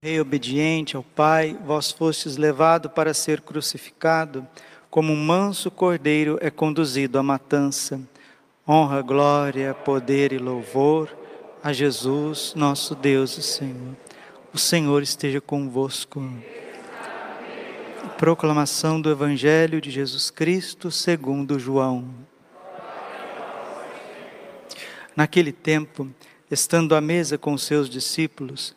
Rei obediente ao Pai, vós fostes levado para ser crucificado, como um manso cordeiro é conduzido à matança. Honra, glória, poder e louvor a Jesus, nosso Deus e Senhor. O Senhor esteja convosco. Proclamação do Evangelho de Jesus Cristo segundo João. Naquele tempo, estando à mesa com seus discípulos,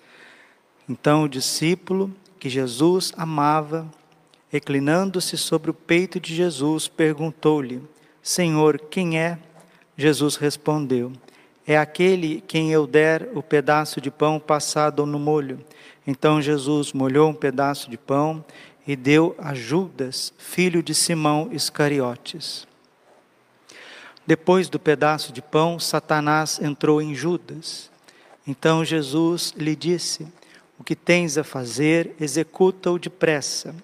Então o discípulo que Jesus amava, reclinando-se sobre o peito de Jesus, perguntou-lhe: Senhor, quem é? Jesus respondeu: É aquele quem eu der o pedaço de pão passado no molho. Então Jesus molhou um pedaço de pão e deu a Judas, filho de Simão Iscariotes. Depois do pedaço de pão, Satanás entrou em Judas. Então Jesus lhe disse: o que tens a fazer, executa-o depressa.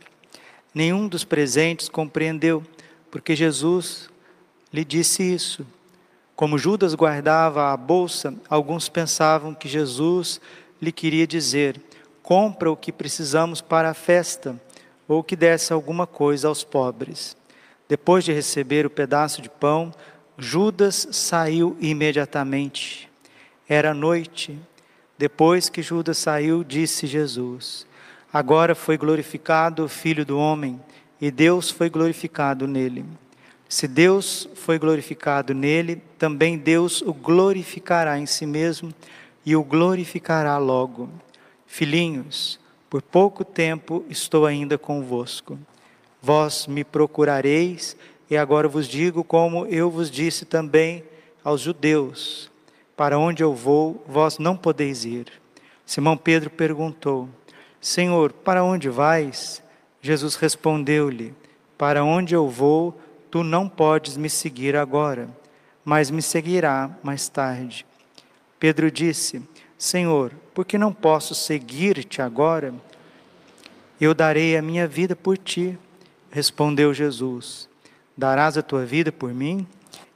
Nenhum dos presentes compreendeu, porque Jesus lhe disse isso. Como Judas guardava a bolsa, alguns pensavam que Jesus lhe queria dizer: compra o que precisamos para a festa, ou que desse alguma coisa aos pobres. Depois de receber o pedaço de pão, Judas saiu imediatamente. Era noite depois que Judas saiu, disse Jesus: Agora foi glorificado o Filho do Homem, e Deus foi glorificado nele. Se Deus foi glorificado nele, também Deus o glorificará em si mesmo e o glorificará logo. Filhinhos, por pouco tempo estou ainda convosco. Vós me procurareis, e agora vos digo como eu vos disse também aos judeus para onde eu vou, vós não podeis ir. Simão Pedro perguntou: Senhor, para onde vais? Jesus respondeu-lhe: Para onde eu vou, tu não podes me seguir agora, mas me seguirá mais tarde. Pedro disse: Senhor, por que não posso seguir-te agora? Eu darei a minha vida por ti. Respondeu Jesus: Darás a tua vida por mim?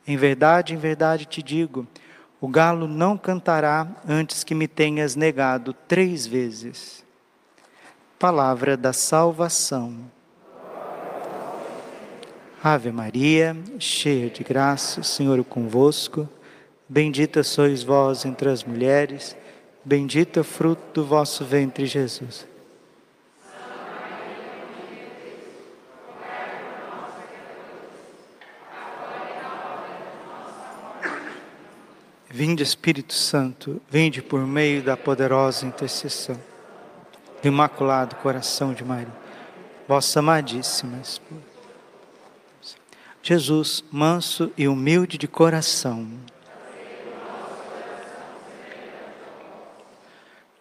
Em verdade, em verdade te digo o galo não cantará antes que me tenhas negado três vezes. Palavra da salvação. Ave Maria, cheia de graça, o Senhor é convosco. Bendita sois vós entre as mulheres, bendito é o fruto do vosso ventre, Jesus. Vinde Espírito Santo, vinde por meio da poderosa intercessão do Imaculado Coração de Maria, vossa amadíssima esposa. Jesus, manso e humilde de coração.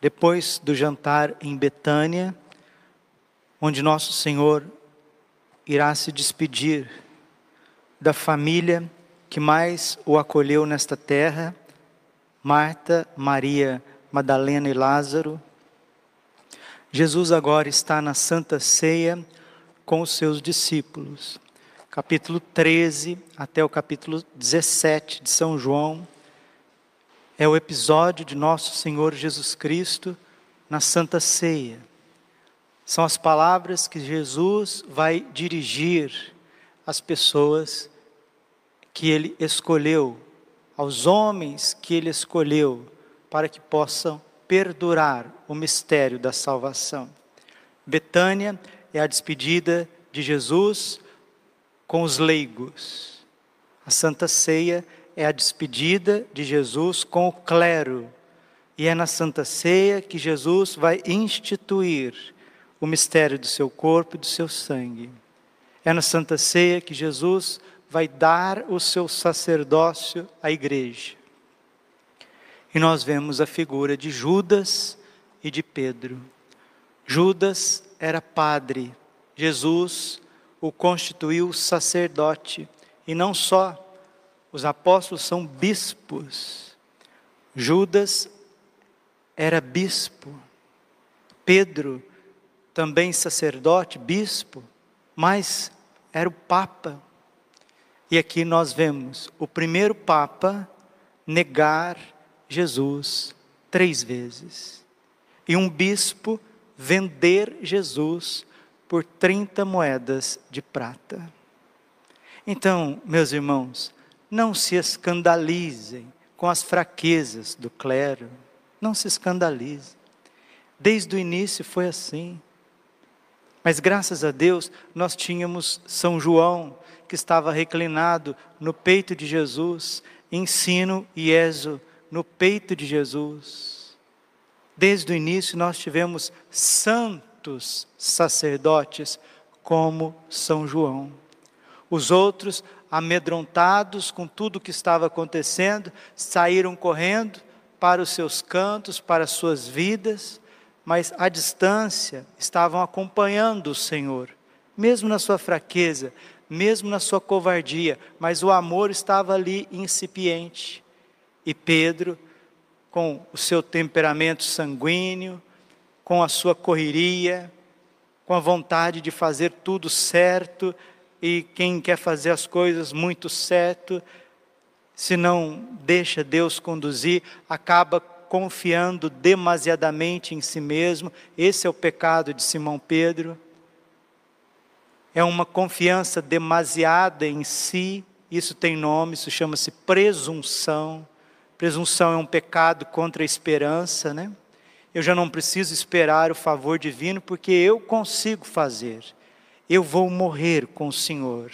Depois do jantar em Betânia, onde nosso Senhor irá se despedir da família que mais o acolheu nesta terra, Marta, Maria, Madalena e Lázaro. Jesus agora está na Santa Ceia com os seus discípulos. Capítulo 13 até o capítulo 17 de São João é o episódio de nosso Senhor Jesus Cristo na Santa Ceia. São as palavras que Jesus vai dirigir às pessoas que ele escolheu, aos homens que ele escolheu, para que possam perdurar o mistério da salvação. Betânia é a despedida de Jesus com os leigos. A Santa Ceia é a despedida de Jesus com o clero. E é na Santa Ceia que Jesus vai instituir o mistério do seu corpo e do seu sangue. É na Santa Ceia que Jesus vai dar o seu sacerdócio à igreja. E nós vemos a figura de Judas e de Pedro. Judas era padre, Jesus o constituiu sacerdote, e não só, os apóstolos são bispos. Judas era bispo, Pedro também sacerdote, bispo, mas era o Papa. E aqui nós vemos o primeiro Papa negar Jesus três vezes. E um bispo vender Jesus por 30 moedas de prata. Então, meus irmãos, não se escandalizem com as fraquezas do clero, não se escandalizem. Desde o início foi assim. Mas graças a Deus, nós tínhamos São João, que estava reclinado no peito de Jesus, ensino e Ezo no peito de Jesus. Desde o início, nós tivemos santos sacerdotes, como São João. Os outros, amedrontados com tudo o que estava acontecendo, saíram correndo para os seus cantos, para as suas vidas, mas à distância estavam acompanhando o Senhor, mesmo na sua fraqueza, mesmo na sua covardia, mas o amor estava ali incipiente. E Pedro, com o seu temperamento sanguíneo, com a sua correria, com a vontade de fazer tudo certo, e quem quer fazer as coisas muito certo, se não deixa Deus conduzir, acaba confiando demasiadamente em si mesmo. Esse é o pecado de Simão Pedro. É uma confiança demasiada em si. Isso tem nome, isso chama-se presunção. Presunção é um pecado contra a esperança, né? Eu já não preciso esperar o favor divino porque eu consigo fazer. Eu vou morrer com o Senhor.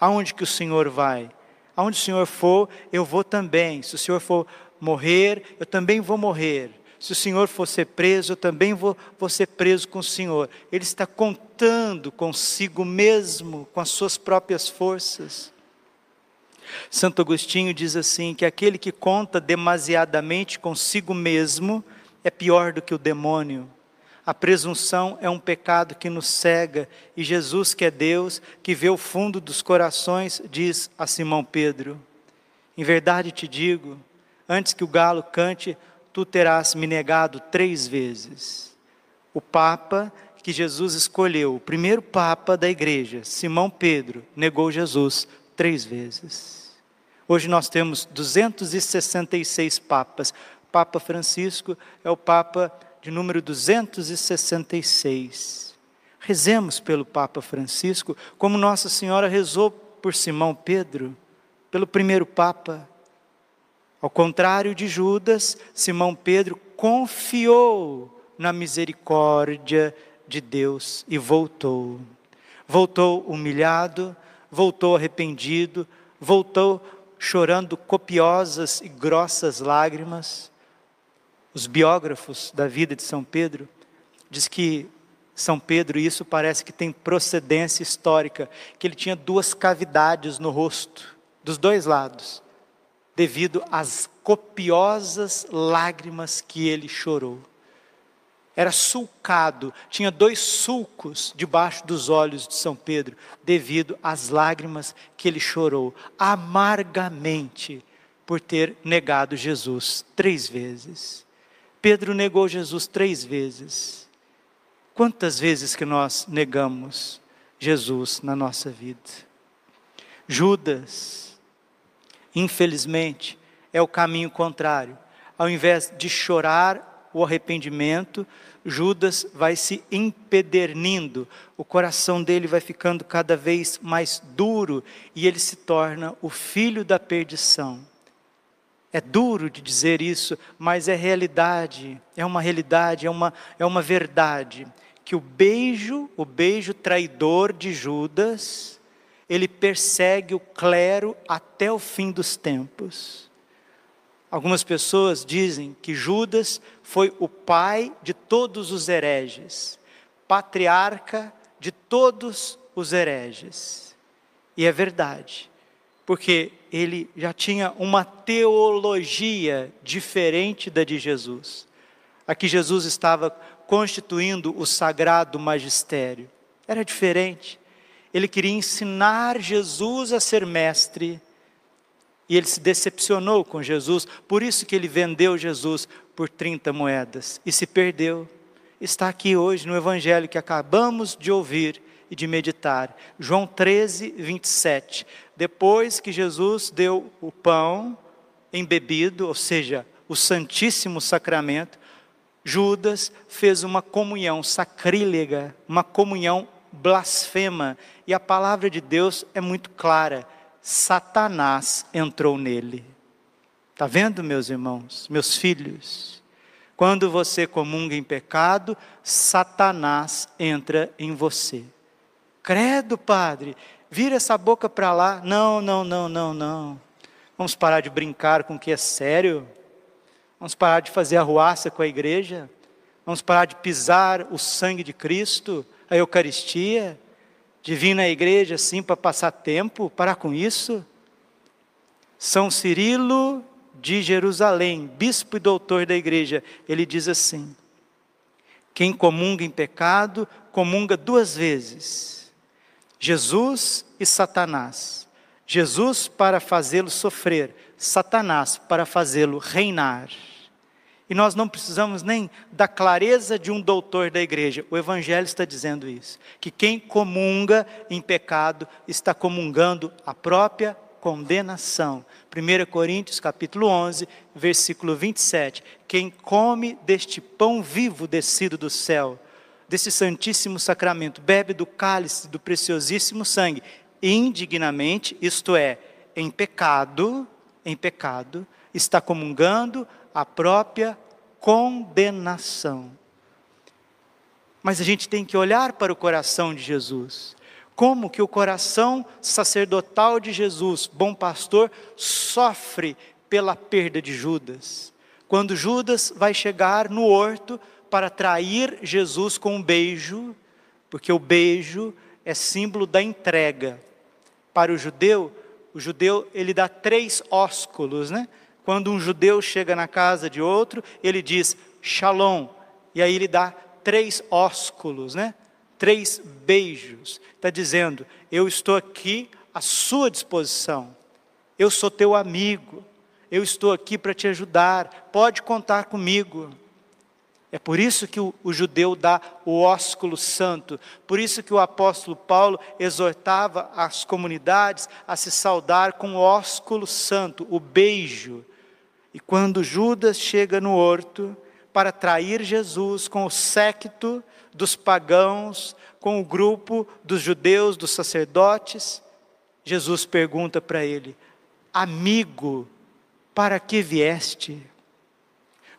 Aonde que o Senhor vai? Aonde o Senhor for, eu vou também. Se o Senhor for morrer, eu também vou morrer. Se o Senhor for ser preso, eu também vou, vou ser preso com o Senhor. Ele está contando consigo mesmo, com as suas próprias forças. Santo Agostinho diz assim: que aquele que conta demasiadamente consigo mesmo é pior do que o demônio. A presunção é um pecado que nos cega, e Jesus, que é Deus, que vê o fundo dos corações, diz a Simão Pedro: Em verdade te digo, antes que o galo cante, tu terás me negado três vezes. O Papa que Jesus escolheu, o primeiro Papa da igreja, Simão Pedro, negou Jesus três vezes. Hoje nós temos 266 papas. Papa Francisco é o Papa de número 266. Rezemos pelo Papa Francisco, como Nossa Senhora rezou por Simão Pedro, pelo primeiro Papa. Ao contrário de Judas, Simão Pedro confiou na misericórdia de Deus e voltou. Voltou humilhado, voltou arrependido, voltou chorando copiosas e grossas lágrimas. Os biógrafos da vida de São Pedro diz que São Pedro, isso parece que tem procedência histórica, que ele tinha duas cavidades no rosto, dos dois lados devido às copiosas lágrimas que ele chorou. Era sulcado, tinha dois sulcos debaixo dos olhos de São Pedro, devido às lágrimas que ele chorou amargamente por ter negado Jesus três vezes. Pedro negou Jesus três vezes. Quantas vezes que nós negamos Jesus na nossa vida? Judas, Infelizmente, é o caminho contrário. Ao invés de chorar o arrependimento, Judas vai se empedernindo, o coração dele vai ficando cada vez mais duro e ele se torna o filho da perdição. É duro de dizer isso, mas é realidade, é uma realidade, é uma, é uma verdade. Que o beijo, o beijo traidor de Judas, ele persegue o clero até o fim dos tempos. Algumas pessoas dizem que Judas foi o pai de todos os hereges, patriarca de todos os hereges. E é verdade, porque ele já tinha uma teologia diferente da de Jesus. Aqui Jesus estava constituindo o sagrado magistério. Era diferente. Ele queria ensinar Jesus a ser mestre. E ele se decepcionou com Jesus, por isso que ele vendeu Jesus por 30 moedas e se perdeu. Está aqui hoje no evangelho que acabamos de ouvir e de meditar. João 13, 27. Depois que Jesus deu o pão embebido, ou seja, o Santíssimo Sacramento, Judas fez uma comunhão sacrílega, uma comunhão blasfema, e a palavra de Deus é muito clara: Satanás entrou nele. Está vendo, meus irmãos, meus filhos? Quando você comunga em pecado, Satanás entra em você. Credo, padre, vira essa boca para lá. Não, não, não, não, não. Vamos parar de brincar com o que é sério. Vamos parar de fazer arruaça com a igreja. Vamos parar de pisar o sangue de Cristo, a Eucaristia, de vir na igreja assim para passar tempo, parar com isso. São Cirilo de Jerusalém, bispo e doutor da igreja, ele diz assim: quem comunga em pecado, comunga duas vezes. Jesus e Satanás. Jesus para fazê-lo sofrer, Satanás para fazê-lo reinar. E nós não precisamos nem da clareza de um doutor da igreja. O Evangelho está dizendo isso: que quem comunga em pecado está comungando a própria condenação. 1 Coríntios capítulo 11, versículo 27. Quem come deste pão vivo descido do céu, desse santíssimo sacramento, bebe do cálice do preciosíssimo sangue, indignamente, isto é, em pecado, em pecado, está comungando a própria condenação. Mas a gente tem que olhar para o coração de Jesus. Como que o coração sacerdotal de Jesus, bom pastor, sofre pela perda de Judas. Quando Judas vai chegar no horto para trair Jesus com um beijo, porque o beijo é símbolo da entrega. Para o judeu, o judeu ele dá três ósculos, né? Quando um judeu chega na casa de outro, ele diz shalom, e aí ele dá três ósculos, né? Três beijos. Está dizendo: eu estou aqui à sua disposição. Eu sou teu amigo. Eu estou aqui para te ajudar. Pode contar comigo. É por isso que o, o, judeu dá o ósculo santo, por isso que o apóstolo Paulo exortava as comunidades a se saudar com o ósculo santo, o beijo. E quando Judas chega no horto para trair Jesus com o séquito dos pagãos, com o grupo dos judeus, dos sacerdotes, Jesus pergunta para ele: Amigo, para que vieste?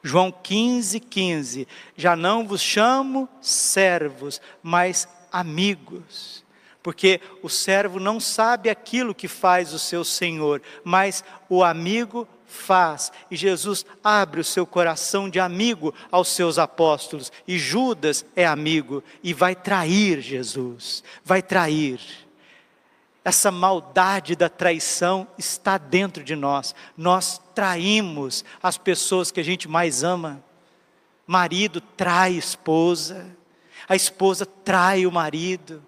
João 15, 15. Já não vos chamo servos, mas amigos. Porque o servo não sabe aquilo que faz o seu senhor, mas o amigo faz. E Jesus abre o seu coração de amigo aos seus apóstolos. E Judas é amigo e vai trair Jesus. Vai trair. Essa maldade da traição está dentro de nós. Nós traímos as pessoas que a gente mais ama. Marido trai esposa, a esposa trai o marido,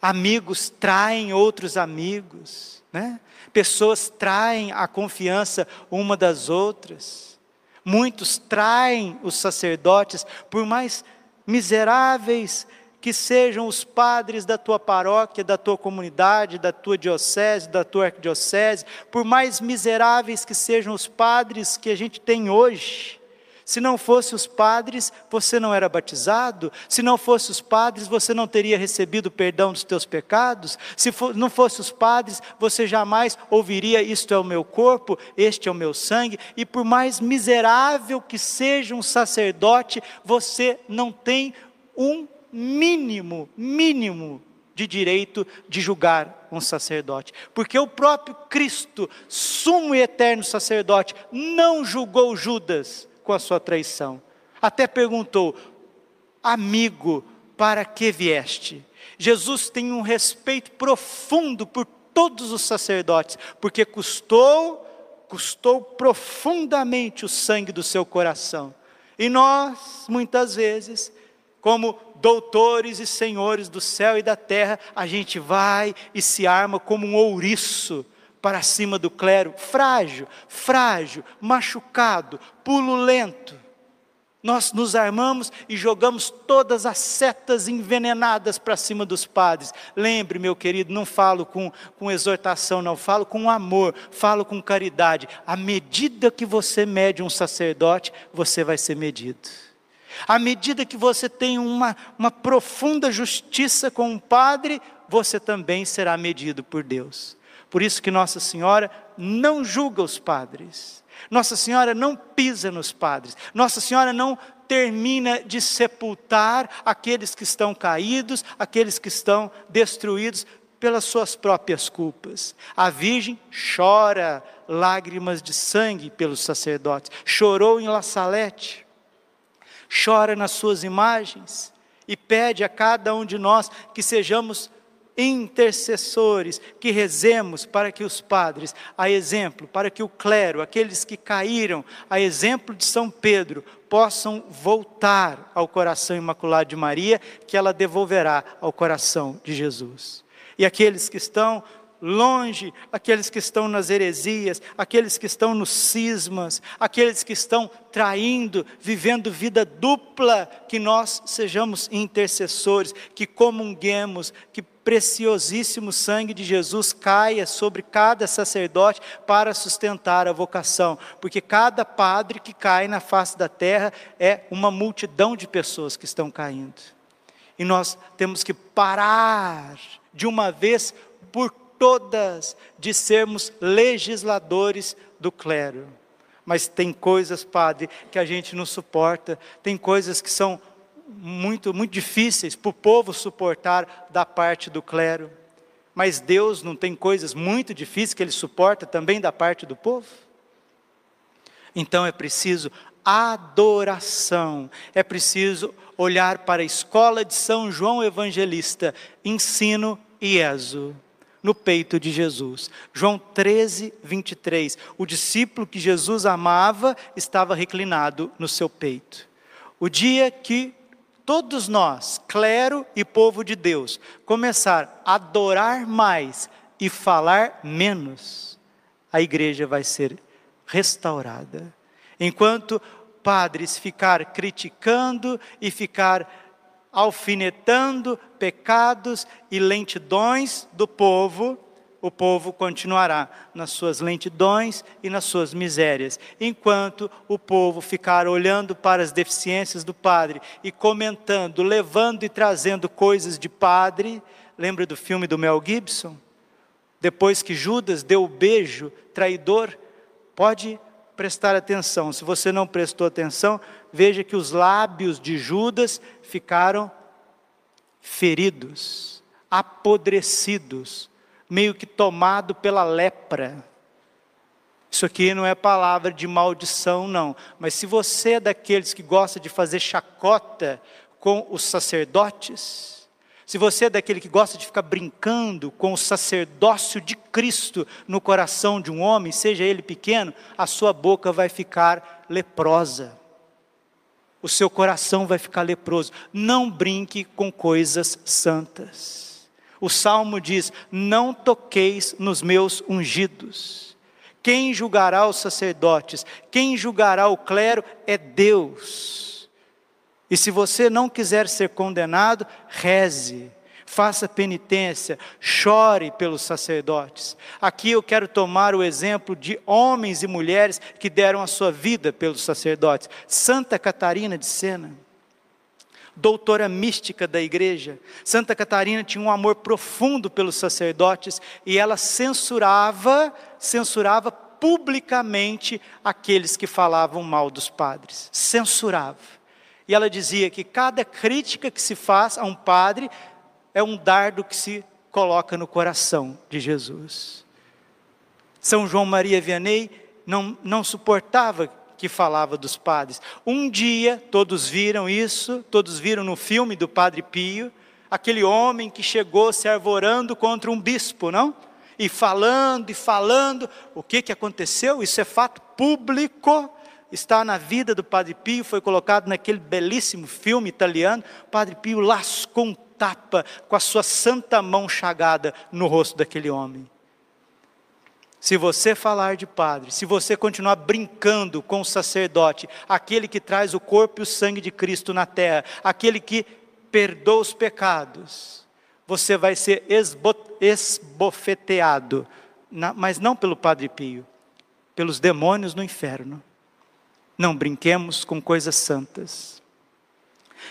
amigos traem outros amigos, né? pessoas traem a confiança uma das outras. Muitos traem os sacerdotes, por mais miseráveis que sejam os padres da tua paróquia, da tua comunidade, da tua diocese, da tua arquidiocese, por mais miseráveis que sejam os padres que a gente tem hoje, se não fosse os padres, você não era batizado. Se não fosse os padres, você não teria recebido o perdão dos teus pecados. Se for, não fosse os padres, você jamais ouviria: Isto é o meu corpo, este é o meu sangue. E por mais miserável que seja um sacerdote, você não tem um mínimo, mínimo de direito de julgar um sacerdote, porque o próprio Cristo, sumo e eterno sacerdote, não julgou Judas com a sua traição. Até perguntou: Amigo, para que vieste? Jesus tem um respeito profundo por todos os sacerdotes, porque custou, custou profundamente o sangue do seu coração. E nós, muitas vezes, como doutores e senhores do céu e da terra, a gente vai e se arma como um ouriço para cima do clero, frágil, frágil, machucado, pululento. Nós nos armamos e jogamos todas as setas envenenadas para cima dos padres. Lembre, meu querido, não falo com, com exortação, não, falo com amor, falo com caridade. À medida que você mede um sacerdote, você vai ser medido. À medida que você tem uma, uma profunda justiça com um padre, você também será medido por Deus. Por isso que Nossa Senhora não julga os padres nossa Senhora não pisa nos padres. Nossa Senhora não termina de sepultar aqueles que estão caídos, aqueles que estão destruídos pelas suas próprias culpas. A Virgem chora lágrimas de sangue pelos sacerdotes, chorou em La Salete, chora nas suas imagens e pede a cada um de nós que sejamos intercessores, que rezemos para que os padres, a exemplo, para que o clero, aqueles que caíram, a exemplo de São Pedro, possam voltar ao coração imaculado de Maria, que ela devolverá ao coração de Jesus. E aqueles que estão longe, aqueles que estão nas heresias, aqueles que estão nos cismas, aqueles que estão traindo, vivendo vida dupla, que nós sejamos intercessores, que comunguemos, que preciosíssimo sangue de Jesus caia sobre cada sacerdote para sustentar a vocação, porque cada padre que cai na face da terra é uma multidão de pessoas que estão caindo. E nós temos que parar de uma vez por todas de sermos legisladores do clero. Mas tem coisas, padre, que a gente não suporta, tem coisas que são muito, muito difíceis para o povo suportar da parte do clero. Mas Deus não tem coisas muito difíceis que Ele suporta também da parte do povo? Então é preciso adoração, é preciso olhar para a escola de São João Evangelista, ensino e exo no peito de Jesus. João 13, 23. O discípulo que Jesus amava estava reclinado no seu peito. O dia que todos nós, clero e povo de Deus, começar a adorar mais e falar menos, a igreja vai ser restaurada. Enquanto padres ficar criticando e ficar alfinetando pecados e lentidões do povo, o povo continuará nas suas lentidões e nas suas misérias, enquanto o povo ficar olhando para as deficiências do padre e comentando, levando e trazendo coisas de padre. Lembra do filme do Mel Gibson? Depois que Judas deu o beijo traidor, pode prestar atenção. Se você não prestou atenção, veja que os lábios de Judas ficaram feridos, apodrecidos, meio que tomado pela lepra. Isso aqui não é palavra de maldição, não. Mas se você é daqueles que gosta de fazer chacota com os sacerdotes, se você é daquele que gosta de ficar brincando com o sacerdócio de Cristo no coração de um homem, seja ele pequeno, a sua boca vai ficar leprosa. O seu coração vai ficar leproso. Não brinque com coisas santas. O salmo diz: Não toqueis nos meus ungidos. Quem julgará os sacerdotes? Quem julgará o clero é Deus. E se você não quiser ser condenado, reze, faça penitência, chore pelos sacerdotes. Aqui eu quero tomar o exemplo de homens e mulheres que deram a sua vida pelos sacerdotes. Santa Catarina de Sena doutora mística da igreja. Santa Catarina tinha um amor profundo pelos sacerdotes e ela censurava, censurava publicamente aqueles que falavam mal dos padres. Censurava. E ela dizia que cada crítica que se faz a um padre é um dardo que se coloca no coração de Jesus. São João Maria Vianney não, não suportava que falava dos padres. Um dia, todos viram isso, todos viram no filme do Padre Pio, aquele homem que chegou se arvorando contra um bispo, não? E falando e falando, o que, que aconteceu? Isso é fato público. está na vida do Padre Pio, foi colocado naquele belíssimo filme italiano. Padre Pio lascou um tapa com a sua santa mão chagada no rosto daquele homem. Se você falar de padre, se você continuar brincando com o sacerdote, aquele que traz o corpo e o sangue de Cristo na terra, aquele que perdoa os pecados, você vai ser esbofeteado, mas não pelo Padre Pio, pelos demônios no inferno. Não brinquemos com coisas santas.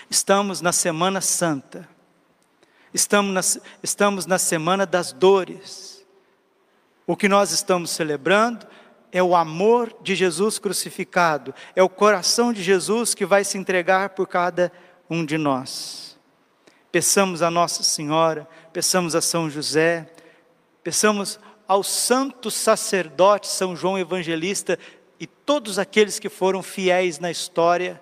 Estamos na Semana Santa, estamos na, estamos na Semana das Dores o que nós estamos celebrando é o amor de Jesus crucificado, é o coração de Jesus que vai se entregar por cada um de nós. Peçamos a Nossa Senhora, peçamos a São José, peçamos ao santo sacerdote São João Evangelista e todos aqueles que foram fiéis na história,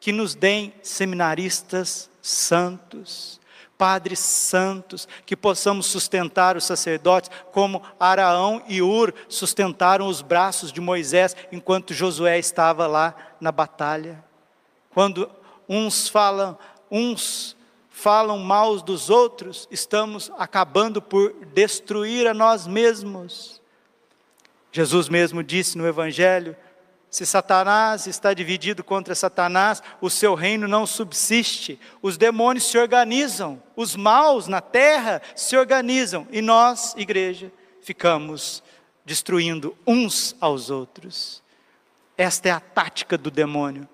que nos deem seminaristas santos, padres santos, que possamos sustentar os sacerdotes, como Araão e Ur sustentaram os braços de Moisés enquanto Josué estava lá na batalha. Quando uns falam, uns falam mal dos outros, estamos acabando por destruir a nós mesmos. Jesus mesmo disse no Evangelho: se Satanás está dividido contra Satanás, o seu reino não subsiste. Os demônios se organizam, os maus na terra se organizam e nós, igreja, ficamos destruindo uns aos outros. Esta é a tática do demônio.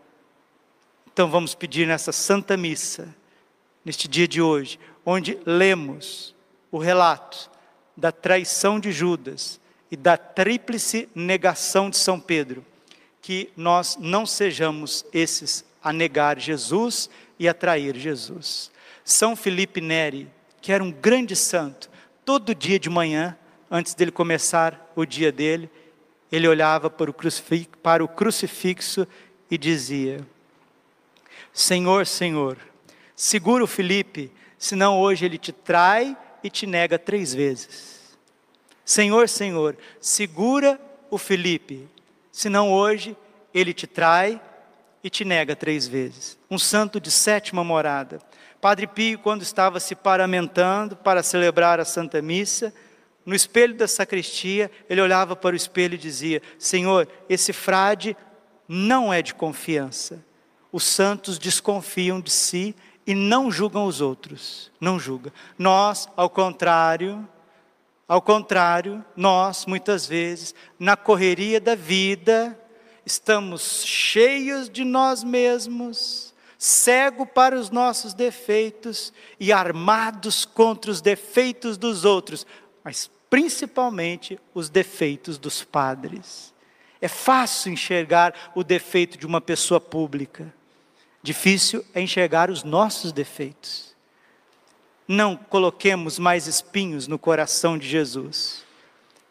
Então vamos pedir nessa santa missa, neste dia de hoje, onde lemos o relato da traição de Judas e da tríplice negação de São Pedro que nós não sejamos esses a negar Jesus e a trair Jesus. São Felipe Neri, que era um grande santo, todo dia de manhã, antes dele começar o dia dele, ele olhava para o crucifixo, para o crucifixo e dizia: Senhor, Senhor, segura o Felipe, senão hoje ele te trai e te nega três vezes. Senhor, Senhor, segura o Felipe, senão hoje ele te trai e te nega três vezes. Um santo de sétima morada. Padre Pio, quando estava se paramentando para celebrar a Santa Missa, no espelho da sacristia, ele olhava para o espelho e dizia: Senhor, esse frade não é de confiança. Os santos desconfiam de si e não julgam os outros. Não julga. Nós, ao contrário, ao contrário, nós, muitas vezes, na correria da vida, estamos cheios de nós mesmos, cego para os nossos defeitos e armados contra os defeitos dos outros, mas principalmente os defeitos dos padres. É fácil enxergar o defeito de uma pessoa pública, difícil é enxergar os nossos defeitos. Não coloquemos mais espinhos no coração de Jesus.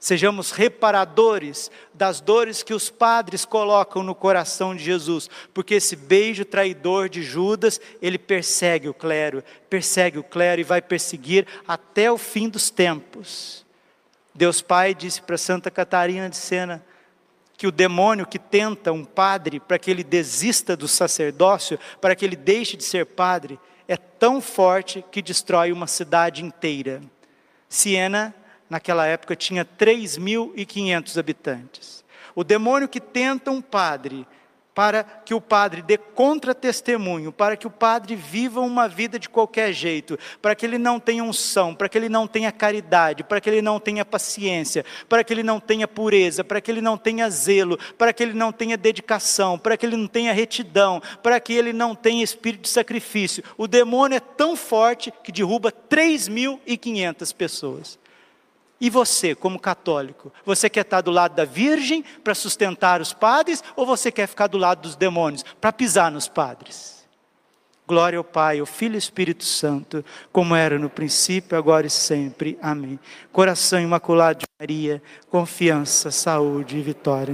Sejamos reparadores das dores que os padres colocam no coração de Jesus, porque esse beijo traidor de Judas, ele persegue o clero, persegue o clero e vai perseguir até o fim dos tempos. Deus Pai disse para Santa Catarina de Sena que o demônio que tenta um padre para que ele desista do sacerdócio, para que ele deixe de ser padre, é tão forte que destrói uma cidade inteira. Siena, naquela época, tinha 3.500 habitantes. O demônio que tenta um padre para que o padre dê contra-testemunho, para que o padre viva uma vida de qualquer jeito, para que ele não tenha unção, para que ele não tenha caridade, para que ele não tenha paciência, para que ele não tenha pureza, para que ele não tenha zelo, para que ele não tenha dedicação, para que ele não tenha retidão, para que ele não tenha espírito de sacrifício. O demônio é tão forte que derruba 3.500 pessoas. E você, como católico, você quer estar do lado da Virgem para sustentar os padres ou você quer ficar do lado dos demônios para pisar nos padres? Glória ao Pai, ao Filho e ao Espírito Santo, como era no princípio, agora e sempre. Amém. Coração imaculado de Maria, confiança, saúde e vitória.